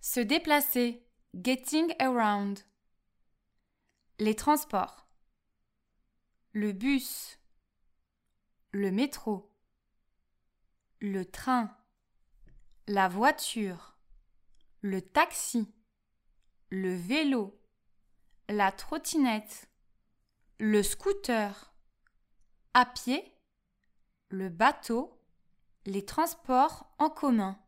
Se déplacer. Getting around. Les transports. Le bus. Le métro. Le train. La voiture. Le taxi. Le vélo. La trottinette. Le scooter. À pied. Le bateau. Les transports en commun.